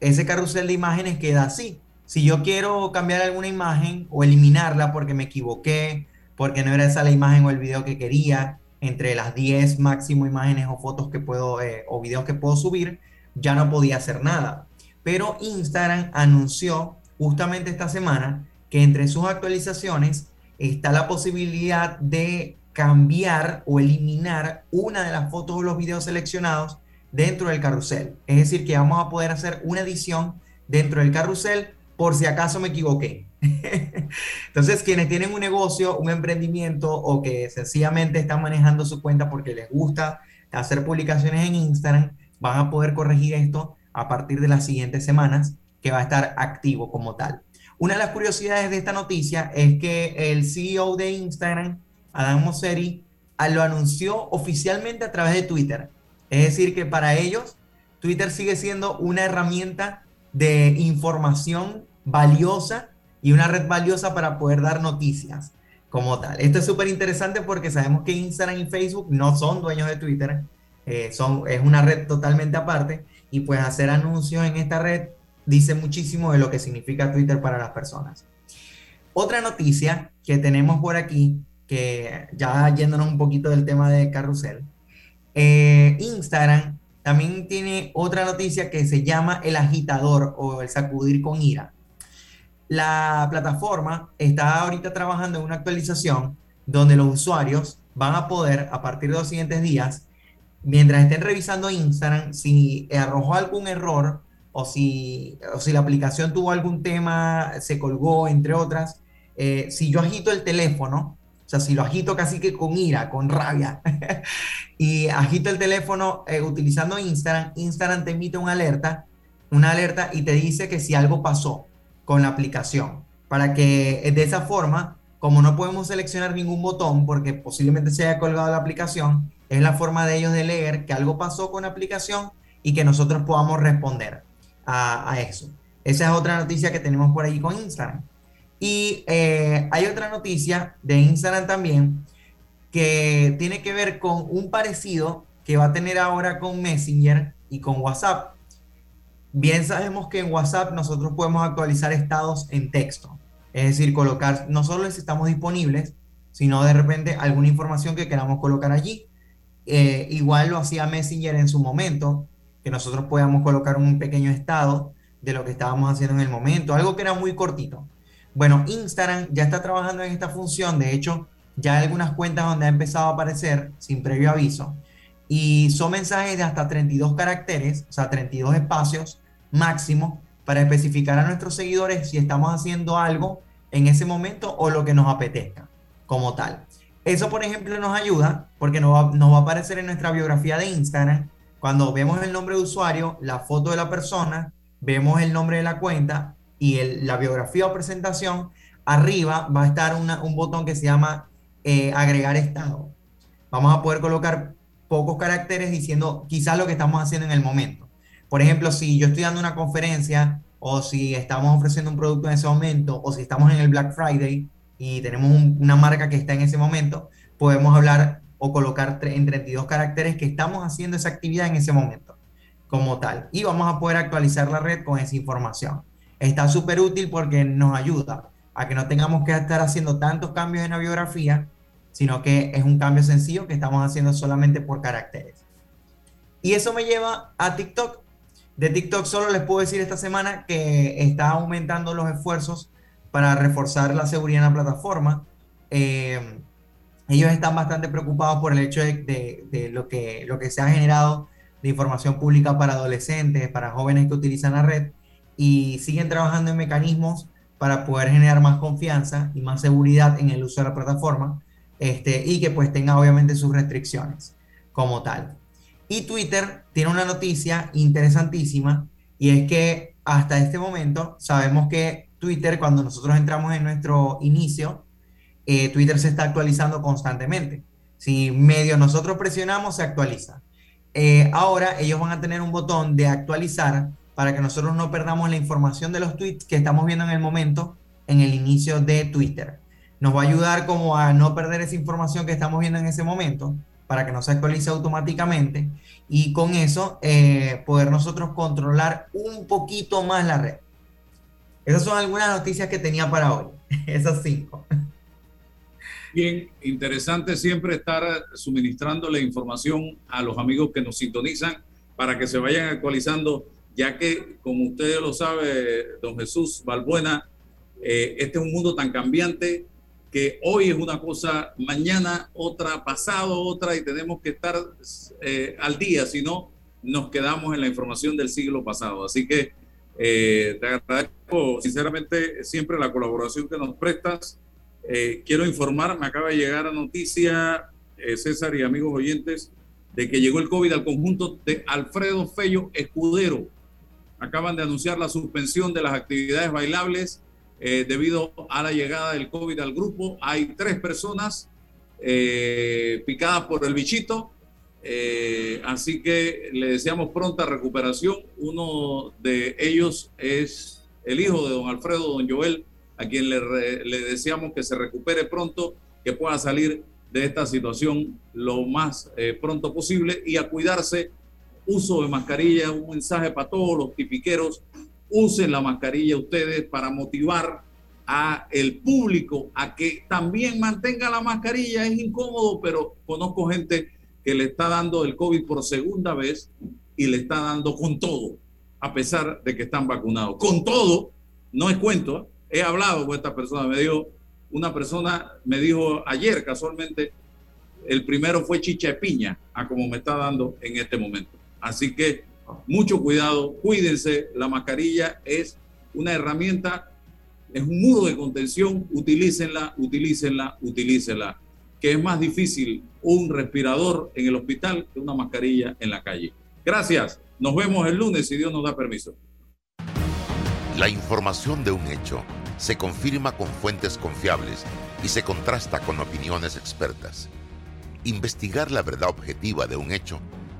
ese carrusel de imágenes queda así. Si yo quiero cambiar alguna imagen o eliminarla porque me equivoqué, porque no era esa la imagen o el video que quería, entre las 10 máximo imágenes o fotos que puedo eh, o videos que puedo subir, ya no podía hacer nada. Pero Instagram anunció justamente esta semana que entre sus actualizaciones está la posibilidad de cambiar o eliminar una de las fotos o los videos seleccionados dentro del carrusel. Es decir, que vamos a poder hacer una edición dentro del carrusel por si acaso me equivoqué. Entonces, quienes tienen un negocio, un emprendimiento o que sencillamente están manejando su cuenta porque les gusta hacer publicaciones en Instagram, van a poder corregir esto a partir de las siguientes semanas que va a estar activo como tal. Una de las curiosidades de esta noticia es que el CEO de Instagram, Adam Mosseri, lo anunció oficialmente a través de Twitter. Es decir, que para ellos Twitter sigue siendo una herramienta de información valiosa y una red valiosa para poder dar noticias como tal. Esto es súper interesante porque sabemos que Instagram y Facebook no son dueños de Twitter, eh, son, es una red totalmente aparte y pues hacer anuncios en esta red dice muchísimo de lo que significa Twitter para las personas. Otra noticia que tenemos por aquí, que ya yéndonos un poquito del tema de carrusel, eh, Instagram también tiene otra noticia que se llama el agitador o el sacudir con ira. La plataforma está ahorita trabajando en una actualización donde los usuarios van a poder, a partir de los siguientes días, mientras estén revisando Instagram, si arrojó algún error o si, o si la aplicación tuvo algún tema, se colgó, entre otras, eh, si yo agito el teléfono, o sea, si lo agito casi que con ira, con rabia, y agito el teléfono eh, utilizando Instagram, Instagram te emite una alerta, una alerta y te dice que si algo pasó con la aplicación, para que eh, de esa forma, como no podemos seleccionar ningún botón porque posiblemente se haya colgado la aplicación, es la forma de ellos de leer que algo pasó con la aplicación y que nosotros podamos responder a, eso. Esa es otra noticia que tenemos por ahí con Instagram. Y eh, hay otra noticia de Instagram también que tiene que ver con un parecido que va a tener ahora con Messenger y con WhatsApp. Bien sabemos que en WhatsApp nosotros podemos actualizar estados en texto, es decir, colocar no solo si estamos disponibles, sino de repente alguna información que queramos colocar allí. Eh, igual lo hacía Messenger en su momento, que nosotros podíamos colocar un pequeño estado de lo que estábamos haciendo en el momento, algo que era muy cortito. Bueno, Instagram ya está trabajando en esta función, de hecho, ya hay algunas cuentas donde ha empezado a aparecer sin previo aviso, y son mensajes de hasta 32 caracteres, o sea, 32 espacios máximo para especificar a nuestros seguidores si estamos haciendo algo en ese momento o lo que nos apetezca como tal. Eso, por ejemplo, nos ayuda porque nos va, a aparecer en nuestra biografía de Instagram cuando vemos el nombre de usuario, la foto de la persona, vemos el nombre de la cuenta y la biografía o presentación, arriba va a estar un botón que se llama eh, agregar estado. Vamos a poder colocar pocos caracteres diciendo quizás lo que estamos haciendo en el momento. Por ejemplo, si yo estoy dando una conferencia o si estamos ofreciendo un producto en ese momento o si estamos en el Black Friday y tenemos una marca que está en ese momento, podemos hablar o colocar en 32 caracteres que estamos haciendo esa actividad en ese momento como tal. Y vamos a poder actualizar la red con esa información. Está súper útil porque nos ayuda a que no tengamos que estar haciendo tantos cambios en la biografía, sino que es un cambio sencillo que estamos haciendo solamente por caracteres. Y eso me lleva a TikTok. De TikTok solo les puedo decir esta semana que está aumentando los esfuerzos para reforzar la seguridad en la plataforma. Eh, ellos están bastante preocupados por el hecho de, lo, que, lo que se ha generado de información pública para adolescentes, para jóvenes que utilizan la red y siguen trabajando en mecanismos para poder generar más confianza y más seguridad en el uso de la plataforma este, y que pues tenga obviamente sus restricciones como tal. Y Twitter tiene una noticia interesantísima y es que hasta este momento sabemos que Twitter cuando nosotros entramos en nuestro inicio eh, Twitter se está actualizando constantemente. Si medio nosotros presionamos, se actualiza. Eh, ahora ellos van a tener un botón de actualizar para que nosotros no perdamos la información de los tweets que estamos viendo en el momento en el inicio de Twitter. Nos va a ayudar como a no perder esa información que estamos viendo en ese momento para que no se actualice automáticamente y con eso eh, poder nosotros controlar un poquito más la red. Esas son algunas noticias que tenía para hoy, esas cinco. Bien, interesante siempre estar suministrando la información a los amigos que nos sintonizan para que se vayan actualizando ya que, como usted lo sabe, don Jesús Balbuena, eh, este es un mundo tan cambiante que hoy es una cosa, mañana otra, pasado otra, y tenemos que estar eh, al día, si no, nos quedamos en la información del siglo pasado. Así que eh, te agradezco sinceramente siempre la colaboración que nos prestas. quiero informar, me acaba de llegar a noticia, César y amigos oyentes, de que llegó el COVID al conjunto de Alfredo Fello Escudero. Acaban de anunciar la suspensión de las actividades bailables eh, debido a la llegada del COVID al grupo. Hay tres personas eh, picadas por el bichito, eh, así que le deseamos pronta recuperación. Uno de ellos es el hijo de don Alfredo, don Joel, a quien le, le deseamos que se recupere pronto, que pueda salir de esta situación lo más eh, pronto posible y a cuidarse. Uso de mascarilla, un mensaje para todos los tipiqueros. Usen la mascarilla ustedes para motivar a el público a que también mantenga la mascarilla. Es incómodo, pero conozco gente que le está dando el COVID por segunda vez y le está dando con todo, a pesar de que están vacunados. Con todo, no es cuento, ¿eh? he hablado con esta persona, me dijo, una persona me dijo ayer casualmente, el primero fue chicha de piña, a como me está dando en este momento. Así que mucho cuidado, cuídense, la mascarilla es una herramienta, es un muro de contención, utilícenla, utilícenla, utilícenla, que es más difícil un respirador en el hospital que una mascarilla en la calle. Gracias, nos vemos el lunes si Dios nos da permiso. La información de un hecho se confirma con fuentes confiables y se contrasta con opiniones expertas. Investigar la verdad objetiva de un hecho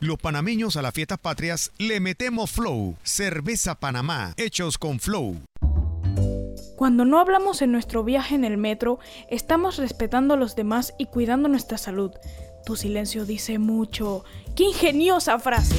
Los panameños a las fiestas patrias le metemos flow. Cerveza Panamá, hechos con flow. Cuando no hablamos en nuestro viaje en el metro, estamos respetando a los demás y cuidando nuestra salud. Tu silencio dice mucho. ¡Qué ingeniosa frase!